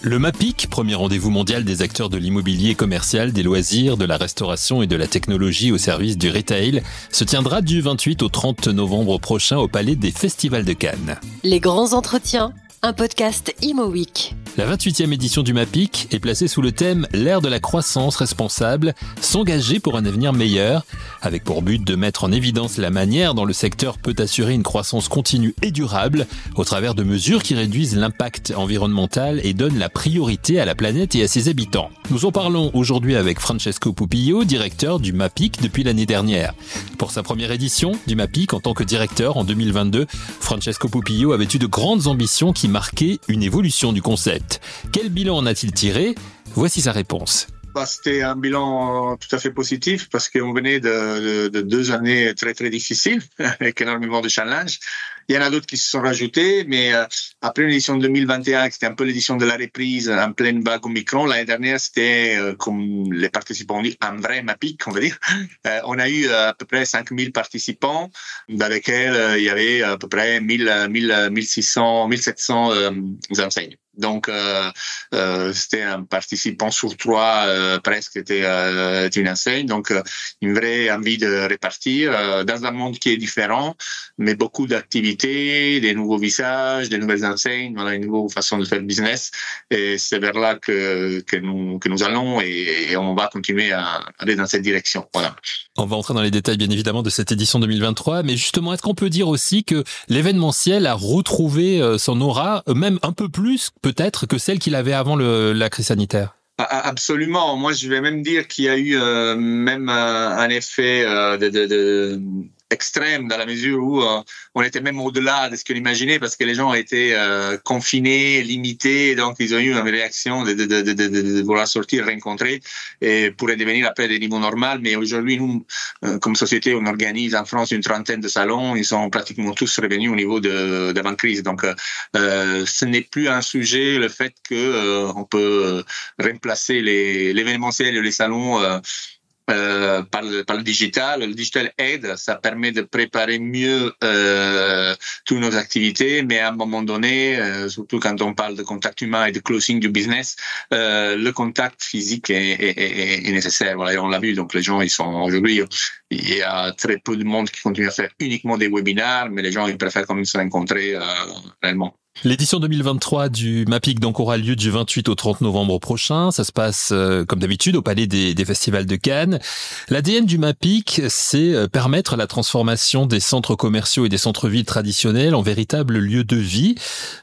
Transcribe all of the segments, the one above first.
Le MAPIC, premier rendez-vous mondial des acteurs de l'immobilier commercial, des loisirs, de la restauration et de la technologie au service du retail, se tiendra du 28 au 30 novembre prochain au Palais des Festivals de Cannes. Les grands entretiens, un podcast Imo. La 28e édition du MAPIC est placée sous le thème L'ère de la croissance responsable, s'engager pour un avenir meilleur, avec pour but de mettre en évidence la manière dont le secteur peut assurer une croissance continue et durable au travers de mesures qui réduisent l'impact environnemental et donnent la priorité à la planète et à ses habitants. Nous en parlons aujourd'hui avec Francesco Pupillo, directeur du MAPIC depuis l'année dernière. Pour sa première édition du MAPIC en tant que directeur en 2022, Francesco Pupillo avait eu de grandes ambitions qui marquaient une évolution du concept. Quel bilan en a-t-il tiré? Voici sa réponse. Bah, c'était un bilan tout à fait positif parce qu'on venait de, deux années très très difficiles avec énormément de challenges. Il y en a d'autres qui se sont rajoutés, mais euh, après l'édition 2021, c'était un peu l'édition de la reprise en pleine vague Omicron, l'année dernière, c'était, euh, comme les participants ont dit, un vrai MAPIC, on va dire. Euh, on a eu à peu près 5000 participants, dans lesquels il y avait à peu près 1000, 1000 1600, 1700 enseignes. Donc, euh, euh, c'était un participant sur trois euh, presque était une enseigne. Donc, une vraie envie de répartir dans un monde qui est différent, mais beaucoup d'activités, des nouveaux visages, des nouvelles enseignes, voilà, une nouvelle façon de faire business. Et c'est vers là que, que, nous, que nous allons et, on va continuer à aller dans cette direction. On va entrer dans les détails, bien évidemment, de cette édition 2023. Mais justement, est-ce qu'on peut dire aussi que l'événementiel a retrouvé son aura, même un peu plus peut-être que celle qu'il avait avant la crise sanitaire Absolument. Moi, je vais même dire qu'il y a eu euh, même euh, un effet euh, de extrême dans la mesure où euh, on était même au-delà de ce qu'on imaginait parce que les gens été euh, confinés, limités, donc ils ont eu une réaction de, de, de, de, vouloir sortir, rencontrer et pour devenir après des niveaux normaux. Mais aujourd'hui, nous, euh, comme société, on organise en France une trentaine de salons. Ils sont pratiquement tous revenus au niveau d'avant-crise. Donc, ce n'est plus un sujet le fait que on peut remplacer les l'événementiel et les salons euh, par, le, par le digital. Le digital aide, ça permet de préparer mieux euh, toutes nos activités, mais à un moment donné, euh, surtout quand on parle de contact humain et de closing du business, euh, le contact physique est, est, est, nécessaire. Voilà, on l'a vu. Donc les gens, ils sont aujourd'hui, il y a très peu de monde qui continue à faire uniquement des webinaires, mais les gens ils préfèrent quand même se rencontrer euh, réellement. L'édition 2023 du MAPIC donc aura lieu du 28 au 30 novembre prochain. Ça se passe euh, comme d'habitude au Palais des, des, Festivals de Cannes. L'ADN du MAPIC, c'est euh, permettre la transformation des centres commerciaux et des centres-villes traditionnels en véritables lieux de vie.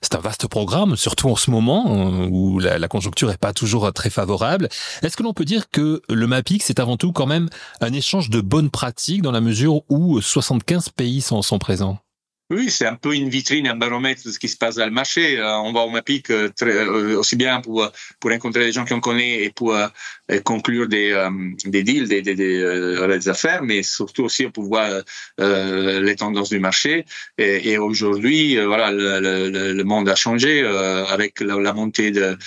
C'est un vaste programme, surtout en ce moment euh, où la, la conjoncture est pas toujours très favorable. Est-ce que l'on peut dire que le MAPIC, c'est avant tout quand même un échange de bonnes pratiques dans la mesure où 75 pays sont, sont présents? Oui, c'est un peu une vitrine, un baromètre de ce qui se passe dans le marché. Euh, on va au MAPIC euh, très, euh, aussi bien pour, pour rencontrer des gens qu'on connaît et pour conclure des, des deals, des, des, des, affaires, mais surtout aussi pour voir les tendances du marché. Et, et aujourd'hui, voilà, le, le, le, monde a changé avec la, la montée de,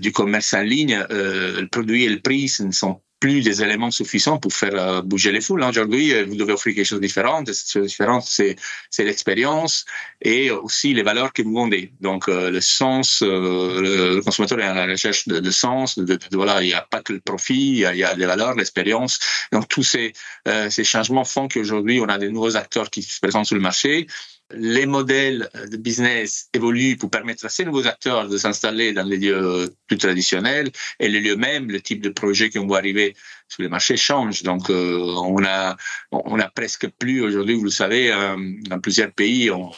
du commerce en ligne. le produit et le prix ce ne sont plus des éléments suffisants pour faire euh, bouger les foules. Aujourd'hui, euh, vous devez offrir quelque chose de différent. Cette chose différente, c'est, c'est l'expérience et aussi les valeurs que vous vendez. Donc, euh, le sens, le, consommateur est à la recherche de, sens. Voilà, il n'y a pas que le profit, il y a, il valeurs, l'expérience. Donc, tous ces, ces changements font qu'aujourd'hui, on a des nouveaux acteurs qui se présentent sur le marché les modèles de business évoluent pour permettre à ces nouveaux acteurs de s'installer dans les lieux plus traditionnels et les lieux mêmes, le type de projet qui vont arriver sur les marchés change. Donc, euh, on a on a presque plus aujourd'hui, vous le savez, euh, dans plusieurs pays, on,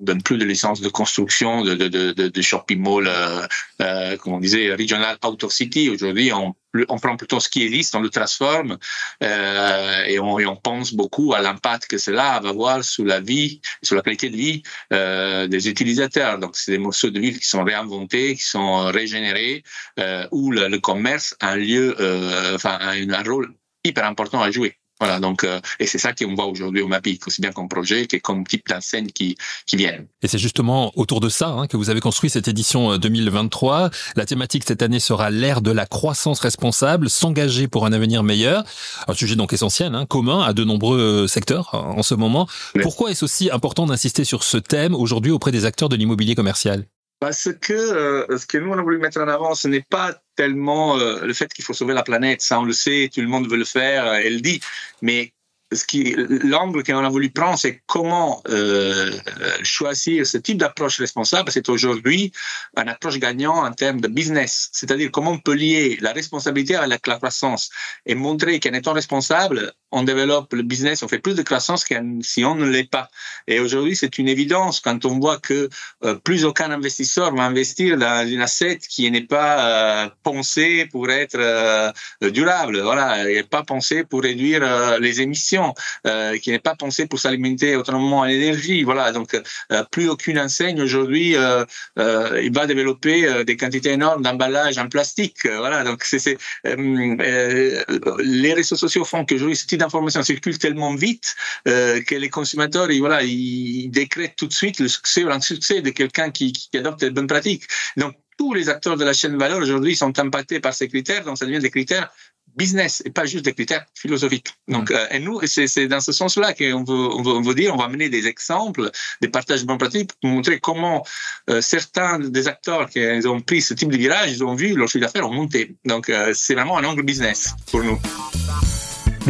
donne plus de licences de construction de, de, de, de shopping mall, euh, euh, comme on disait, regional out city. Aujourd'hui, on, on prend plutôt ce qui existe, on le transforme euh, et, on, et, on, pense beaucoup à l'impact que cela va avoir sur la vie, sur la qualité de vie euh, des utilisateurs. Donc, c'est des morceaux de ville qui sont réinventés, qui sont régénérés, euh, où le, le, commerce a un lieu, euh, enfin, a un rôle hyper important à jouer. Voilà, donc euh, et c'est ça qu'on voit aujourd'hui au MAPIC, aussi bien comme projet que comme type d'enseigne qui qui viennent. Et c'est justement autour de ça hein, que vous avez construit cette édition 2023. Euh, la thématique cette année sera l'ère de la croissance responsable, s'engager pour un avenir meilleur. Un sujet donc essentiel, hein, commun à de nombreux euh, secteurs en ce moment. Pourquoi est-ce aussi important d'insister sur ce thème aujourd'hui auprès des acteurs de l'immobilier commercial? Parce que euh, ce que nous on a voulu mettre en avant, ce n'est pas tellement euh, le fait qu'il faut sauver la planète, ça on le sait, tout le monde veut le faire, euh, elle dit, mais ce qui l'angle qu'on a voulu prendre, c'est comment euh, choisir ce type d'approche responsable. C'est aujourd'hui une approche gagnante en termes de business, c'est-à-dire comment on peut lier la responsabilité avec la croissance et montrer qu'en étant responsable, on développe le business, on fait plus de croissance que si on ne l'est pas. Et aujourd'hui, c'est une évidence quand on voit que euh, plus aucun investisseur va investir dans une asset qui n'est pas euh, pensée pour être euh, durable, voilà, et pas pensée pour réduire les émissions, qui n'est pas pensée pour s'alimenter autonome en énergie, voilà. Donc, plus aucune enseigne aujourd'hui, il va développer des quantités énormes d'emballage en plastique, voilà. Donc, c'est les réseaux sociaux font qu'aujourd'hui, ce d'informations circulent tellement vite euh, que les consommateurs, ils, voilà, ils décrètent tout de suite le succès ou l'insuccès de quelqu'un qui, qui adopte les bonnes pratiques. Donc, tous les acteurs de la chaîne de valeur aujourd'hui sont impactés par ces critères, donc ça devient des critères business et pas juste des critères philosophiques. Donc, mm. euh, et nous, c'est dans ce sens-là qu'on veut, on veut, on veut, dire, on va amener des exemples, des partages de bonnes pratiques pour montrer comment euh, certains des acteurs qui ont pris ce type de virage, ils ont vu leur chiffre d'affaires monter. Donc, euh, c'est vraiment un angle business pour nous.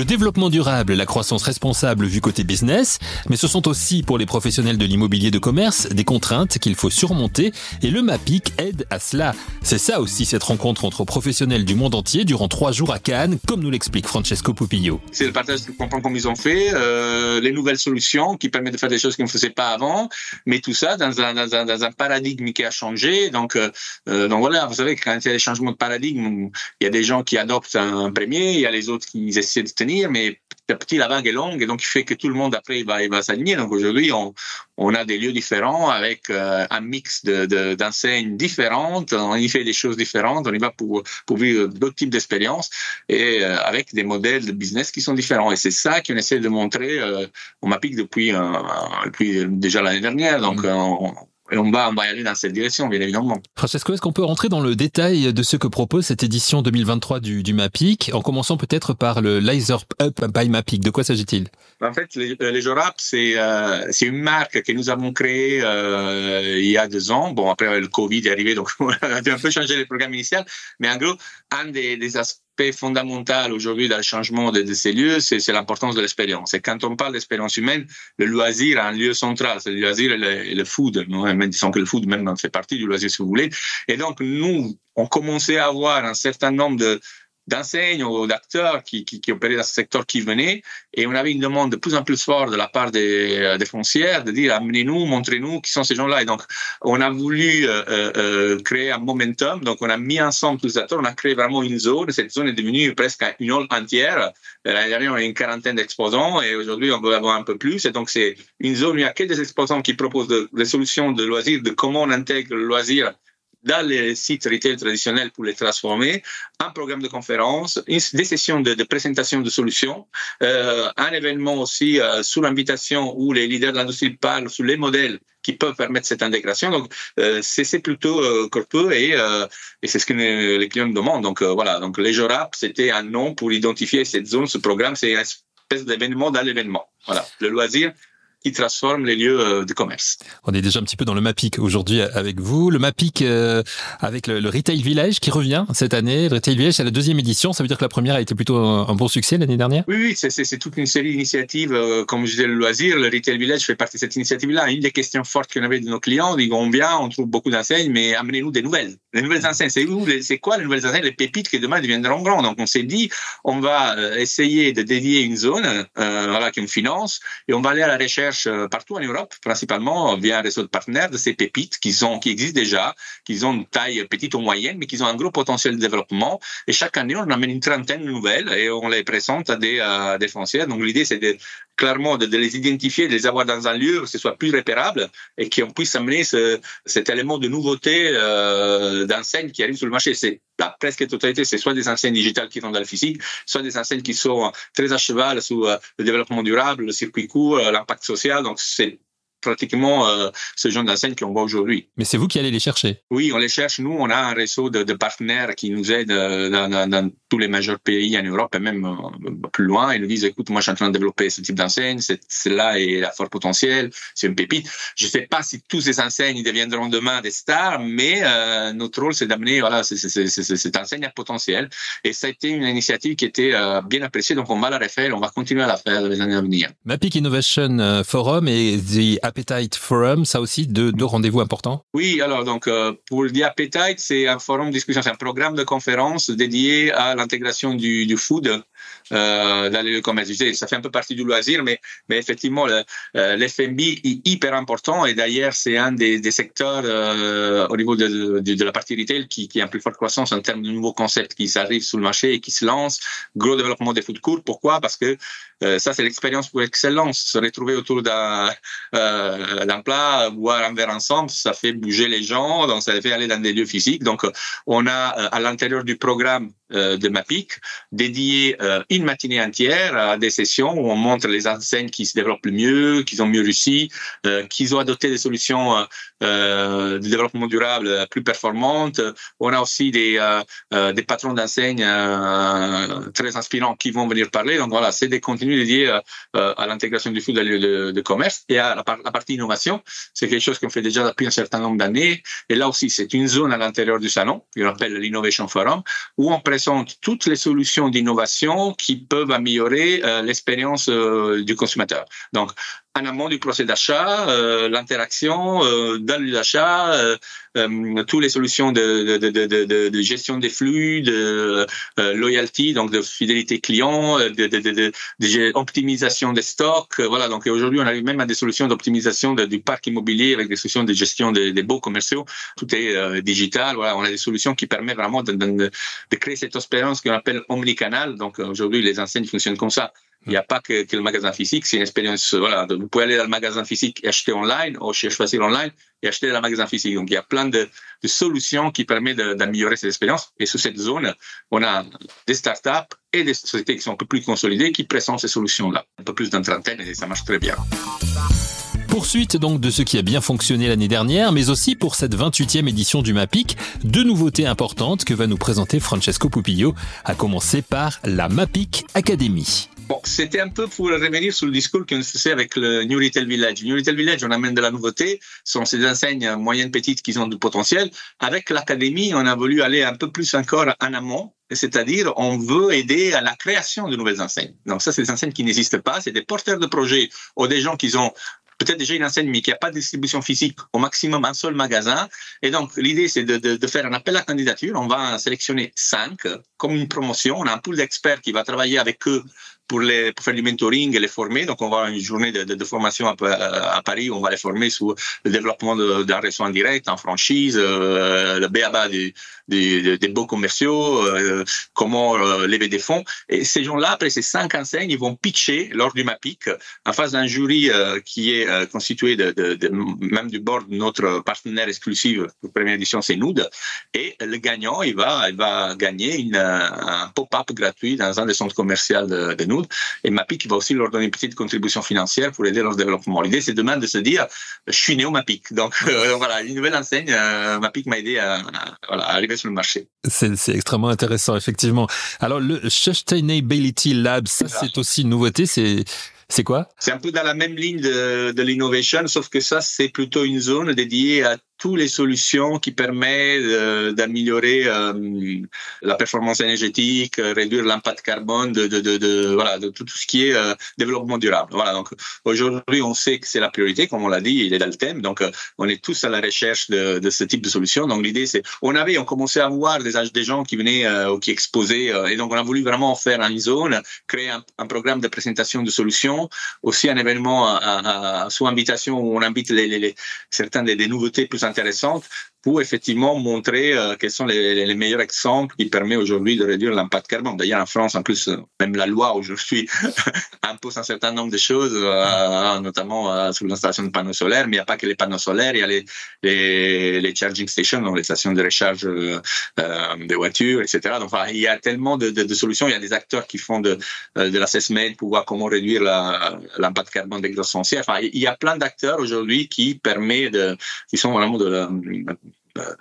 Le développement durable, la croissance responsable vu côté business, mais ce sont aussi pour les professionnels de l'immobilier de commerce des contraintes qu'il faut surmonter et le MAPIC aide à cela. C'est ça aussi cette rencontre entre professionnels du monde entier durant trois jours à Cannes, comme nous l'explique Francesco Pupillo. C'est le partage de comprendre comment ils ont fait, euh, les nouvelles solutions qui permettent de faire des choses qu'on ne faisait pas avant, mais tout ça dans un, dans un, dans un paradigme qui a changé. Donc, euh, euh donc voilà, vous savez, quand il y a des changements de paradigme, il y a des gens qui adoptent un premier, il y a les autres qui essaient de tenir, mais petit à petit, la vague est longue et donc il fait que tout le monde après il va, il va s'aligner. Donc aujourd'hui, on, on a des lieux différents avec euh, un mix de, d'enseignes différentes. On y fait des choses différentes. On y va pour, pour vivre d'autres types d'expériences et euh, avec des modèles de business qui sont différents. Et c'est ça qu'on essaie de montrer. Euh, on m'applique depuis, depuis déjà l'année dernière. Donc, mmh. on, et on va, on va aller dans cette direction, bien évidemment. Francesco, est-ce qu'on peut rentrer dans le détail de ce que propose cette édition 2023 du, du MAPIC, en commençant peut-être par le Laser Up by MAPIC? De quoi s'agit-il? En fait, les, les c'est euh, c'est une marque que nous avons créée euh, il y a deux ans. Bon, après le Covid est arrivé, donc on a un peu changé le programme initial. Mais en gros, un des, des aspects fondamental aujourd'hui dans le changement de, ces lieux, c'est l'importance de l'expérience. Et quand on parle d'expérience humaine, le loisir a un lieu central. C'est le loisir et le, food. Nous, même disons que le food même fait partie du loisir, si vous voulez. Et donc, nous, on commençait à avoir un certain nombre de, d'enseignes ou d'acteurs qui, qui, qui, opéraient dans ce secteur qui venaient. Et on avait une demande de plus en plus forte de la part des, euh, des foncières de dire amenez-nous, montrez-nous qui sont ces gens-là. Et donc, on a voulu euh, euh, euh, créer un momentum. Donc, on a mis ensemble tous les acteurs. On a créé vraiment une zone. Cette zone est devenue presque une hall entière. L'année dernière, on a une quarantaine d'exposants et aujourd'hui, on veut avoir un peu plus. Et donc, c'est une zone où il y a que des exposants qui proposent des solutions de loisirs, de comment on intègre le loisir dans les sites retail traditionnels pour les transformer, un programme de conférence, des sessions de, de présentation de solutions, euh, un événement aussi euh, sous l'invitation où les leaders de l'industrie parlent sur les modèles qui peuvent permettre cette intégration. Donc, euh, c'est plutôt euh, corpeux et, euh, et c'est ce que les clients demandent. Donc, euh, voilà. Donc, les Jorap, c'était un nom pour identifier cette zone, ce programme. C'est une espèce d'événement dans l'événement. Voilà. Le loisir, qui transforme les lieux euh, de commerce. On est déjà un petit peu dans le MAPIC aujourd'hui avec vous. Le MAPIC euh, avec le, Retail Village qui revient cette année. Le Retail Village, c'est la deuxième édition. Ça veut dire que la première a été plutôt un, bon succès l'année dernière? Oui, oui, c'est toute une série d'initiatives. Euh, comme je disais, le loisir, le Retail Village fait partie de cette initiative-là. Une des questions fortes qu'on avait de nos clients, ils on vient, on trouve beaucoup d'enseignes, mais amenez-nous des nouvelles. Les nouvelles enseignes, c'est où C'est quoi les nouvelles enseignes Les pépites qui demain deviendront grandes. Donc on s'est dit, on va essayer de dédier une zone, euh, voilà, qui finance, et on va aller à la recherche partout en Europe, principalement via un réseau de partenaires de ces pépites qui, sont, qui existent déjà, qui ont une taille petite ou moyenne, mais qui ont un gros potentiel de développement. Et chaque année, on amène une trentaine de nouvelles et on les présente à des, à des foncières. Donc l'idée, c'est de, clairement de, les identifier, de les avoir dans un lieu où ce soit plus repérable et qu'on puisse amener ce, cet élément de nouveauté euh, d'enseignes qui arrivent sur le marché. C'est la presque totalité, c'est soit des enseignes digitales qui sont dans le physique, soit des enseignes qui sont très à cheval sur euh, le développement durable, le circuit court, euh, l'impact social. Donc c'est pratiquement euh, ce genre d'enseignes qu'on voit aujourd'hui. Mais c'est vous qui allez les chercher Oui, on les cherche. Nous, on a un réseau de, de partenaires qui nous aident euh, dans, dans, dans, tous les majeurs pays en Europe et même euh, plus loin. Ils nous disent, écoute, moi, je suis en train de développer ce type d'enseigne. Celle-là est à fort potentiel. C'est une pépite. Je ne sais pas si tous ces enseignes deviendront demain des stars, mais euh, notre rôle, c'est d'amener voilà, cette enseigne à potentiel. Et ça a été une initiative qui était bien appréciée. Donc, on va la refaire. On va continuer à la faire dans les années à venir. Mapic Innovation Forum et The Appetite Forum, ça aussi deux, rendez-vous importants. Oui, alors donc euh, pour The Appetite, c'est un forum de discussion, c'est un programme de conférence dédié à l'intégration du food euh, dans le commerce. Ça fait un peu partie du loisir, mais, effectivement, le, euh, est hyper important et d'ailleurs, c'est un des, secteurs euh, au niveau de, la partie retail qui, qui a une plus forte croissance en termes de nouveaux concepts qui arrivent sur le marché et qui se lancent. Gros développement des food courts. Pourquoi? Parce que euh, ça, c'est l'expérience pour excellence. Se retrouver autour d'un euh, d'un plat, boire un verre ensemble, ça fait bouger les gens, donc ça fait aller dans des lieux physiques. Donc, on a à l'intérieur du programme de MAPIC dédié une matinée entière à des sessions où on montre les enseignes qui se développent le mieux, qui ont mieux réussi, qui ont adopté des solutions de développement durable plus performantes. On a aussi des, des patrons d'enseignes très inspirants qui vont venir parler. Donc voilà, c'est des contenus dédié à, euh, l'intégration du food dans de, de, commerce et à la, la partie innovation. C'est quelque chose qu'on fait déjà depuis un certain nombre d'années. Et là aussi, c'est une zone à l'intérieur du salon, qu'on appelle l'Innovation Forum, où on présente toutes les solutions d'innovation qui peuvent améliorer euh, l'expérience euh, du consommateur. Donc, en amont du procès d'achat, euh, l'interaction euh, dans l'achat, euh, euh, toutes les solutions de, de, de, de, gestion des flux, de euh, loyalty, donc de fidélité client, de, de, de, de, optimisation des stocks. voilà, donc aujourd'hui, on arrive même à des solutions d'optimisation du parc immobilier avec des solutions de gestion des, des beaux commerciaux. Tout est digital. Voilà, on a des solutions qui permettent vraiment de créer cette expérience qu'on appelle omnicanal. Donc aujourd'hui, les enseignes fonctionnent comme ça. Il n'y a pas que, que, le magasin physique, c'est une expérience. Voilà, vous pouvez aller dans le magasin physique et acheter online, ou chez Facile online et acheter dans le magasin physique. Donc il y a plein de, de solutions qui permettent d'améliorer cette expérience. Et sur cette zone, on a des startups et des sociétés qui sont un peu plus consolidées qui présentent ces solutions-là, un peu plus d'une trentaine et ça marche très bien. Poursuite donc de ce qui a bien fonctionné l'année dernière, mais aussi pour cette 28e édition du MAPIC, deux nouveautés importantes que va nous présenter Francesco Pupillo, à commencer par la MAPIC Academy. Bon, c'était un peu pour revenir sur le discours qu'on faisait avec le New Retail Village. New Retail Village, on amène de la nouveauté, ce sont ces enseignes moyennes petites qui ont du potentiel. Avec l'académie, on a voulu aller un peu plus encore en amont, c'est-à-dire on veut aider à la création de nouvelles enseignes. Donc ça, c'est des enseignes qui n'existent pas, c'est des porteurs de projets ou des gens qui ont peut-être déjà une enseigne, mais qui n'a pas de distribution physique, au maximum un seul magasin. Et donc, l'idée, c'est de, faire un appel à candidature. On va sélectionner cinq comme une promotion. On a un pool d'experts qui va travailler avec eux pour, les, pour faire du mentoring et les former. Donc, on va avoir une journée de, formation à, à, Paris. On va les former sur le développement d'un réseau en direct, en franchise, euh, le BABA des, des, des beaux commerciaux, euh, comment euh, lever des fonds. Et ces gens-là, après ces cinq enseignes, ils vont pitcher lors du MAPIC en face d'un jury qui est constitué de, même du board de notre partenaire exclusif pour première édition, c'est Nood. Et le gagnant, il va, il va gagner un pop-up gratuit dans un des centres commerciaux de, de Et MAPIC va aussi leur donner une petite contribution financière pour aider leur développement. L'idée, c'est demain de se dire, je suis né au MAPIC. Donc euh, voilà, une nouvelle enseigne, euh, MAPIC m'a aidé à, à, voilà, à, arriver sur le marché. C'est extrêmement intéressant, effectivement. Alors le Sustainability Lab, ça c'est aussi une nouveauté, c'est c'est quoi? C'est un peu dans la même ligne de, de l'innovation, sauf que ça, c'est plutôt une zone dédiée à toutes les solutions qui permettent euh, d'améliorer euh, la performance énergétique, euh, réduire l'impact carbone de, voilà tout, ce qui est développement durable. Voilà donc aujourd'hui on sait que c'est la priorité, comme on l'a dit, il est dans le thème. Donc on est tous à la recherche de, ce type de solution. Donc l'idée c'est on avait on commençait à voir des des gens qui venaient ou qui exposaient et donc on a voulu vraiment faire une zone, créer un, programme de présentation de solutions, aussi un événement sous invitation où on invite certains des, des nouveautés plus intéressantes pour effectivement montrer euh, quels sont les, les, meilleurs exemples qui permettent aujourd'hui de réduire l'impact carbone. D'ailleurs, en France, en plus, même la loi aujourd'hui impose un certain nombre de choses, euh, notamment euh, sur l'installation de panneaux solaires, mais il n'y a pas que les panneaux solaires, il y a les, les, les charging stations, donc les stations de recharge euh, des voitures, etc. Donc, enfin, il y a tellement de, de, de, solutions, il y a des acteurs qui font de, de l'assessment pour voir comment réduire l'impact carbone des grosses foncières. Enfin, il y a plein d'acteurs aujourd'hui qui permettent de, qui sont vraiment de, de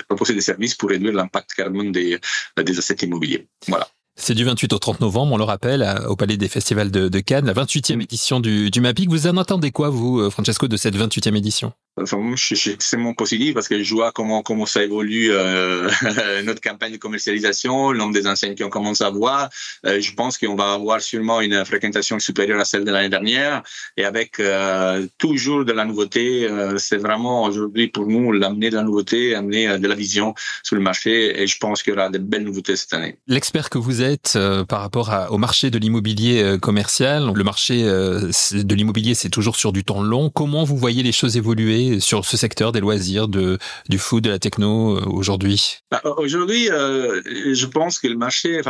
proposer des services pour réduire l'impact carbone des, des assets immobiliers. Voilà. C'est du 28 au 30 novembre, on le rappelle, au Palais des Festivals de, Cannes, la 28e édition du, du MAPIC. Vous en attendez quoi, vous, Francesco, de cette 28e édition? Enfin, je suis extrêmement positif parce que je vois comment comment ça évolue euh, notre campagne de commercialisation, le nombre des enseignes qui ont commencé à voir. Euh, je pense qu'on va avoir sûrement une fréquentation supérieure à celle de l'année dernière et avec euh, toujours de la nouveauté. C'est vraiment aujourd'hui pour nous l'amener de la nouveauté, amener de la vision sur le marché et je pense qu'il y aura de belles nouveautés cette année. L'expert que vous êtes par rapport au marché de l'immobilier commercial, le marché de l'immobilier c'est toujours sur du temps long. Comment vous voyez les choses évoluer sur ce secteur des loisirs, du foot, de la techno euh, aujourd'hui? Bah, Aujourd'hui, euh, je pense que le marché,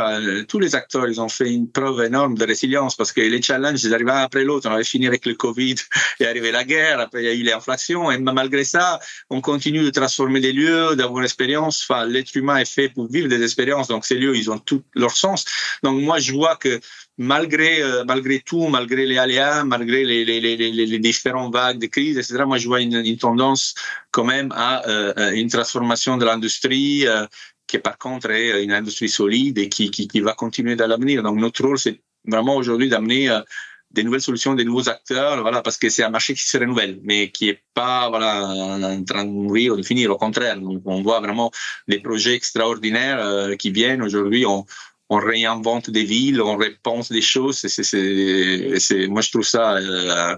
tous les acteurs, ils ont fait une preuve énorme de résilience parce que les challenges, ils arrivaient après l'autre. On avait fini avec le Covid, et arrivé la guerre, après il y a eu l'inflation, et malgré ça, on continue de transformer des lieux, d'avoir une expérience. Enfin, l'être humain est fait pour vivre des expériences, donc ces lieux, ils ont tout leur sens. Donc moi, je vois que malgré euh, malgré tout, malgré les aléas, malgré les, les, les, les, différentes vagues de crise, etc. Moi, je vois une, une tendance quand même à euh, une transformation de l'industrie euh, qui, par contre, est une industrie solide et qui, qui, qui va continuer dans l'avenir. Donc, notre rôle, c'est vraiment aujourd'hui d'amener euh, des nouvelles solutions, des nouveaux acteurs, voilà, parce que c'est un marché qui se renouvelle, mais qui est pas, voilà, en train de mourir ou de finir. Au contraire, on voit vraiment des projets extraordinaires euh, qui viennent aujourd'hui. On réinvente des villes, on repense des choses. C'est, moi, je trouve ça euh,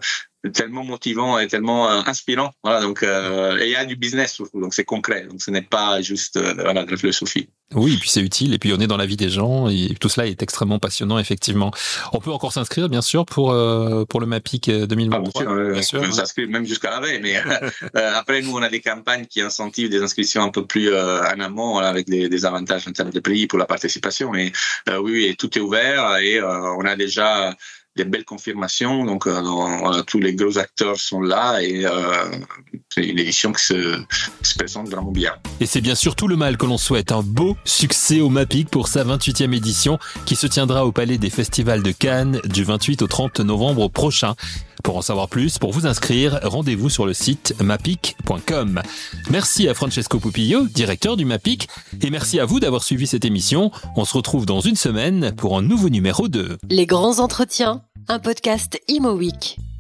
tellement motivant et tellement euh, inspirant. Voilà, donc euh, et il y a du business surtout, donc c'est concret. Donc ce n'est pas juste euh, voilà de la philosophie. Oui, et puis c'est utile, et puis on est dans la vie des gens, et tout cela est extrêmement passionnant, effectivement. On peut encore s'inscrire, bien sûr, pour euh, pour le MAPIC 2023. Ah, bien sûr, bien sûr. s'inscrire même jusqu'à la veille, mais après nous on a des campagnes qui incentivent des inscriptions un peu plus en amont, voilà, avec des, des, avantages en termes de prix pour la participation. Mais oui, et tout est ouvert, et on a déjà des belles confirmations. Donc, euh, tous les gros acteurs sont là et euh, c'est une édition qui se, qui se, présente vraiment bien. Et c'est bien sûr tout le mal que l'on souhaite. Un beau succès au MAPIC pour sa 28e édition qui se tiendra au Palais des Festivals de Cannes du 28 au 30 novembre prochain. Pour en savoir plus, pour vous inscrire, rendez-vous sur le site mapic.com. Merci à Francesco Pupillo, directeur du MAPIC, et merci à vous d'avoir suivi cette émission. On se retrouve dans une semaine pour un nouveau numéro de Les grands entretiens, un podcast Imo Week.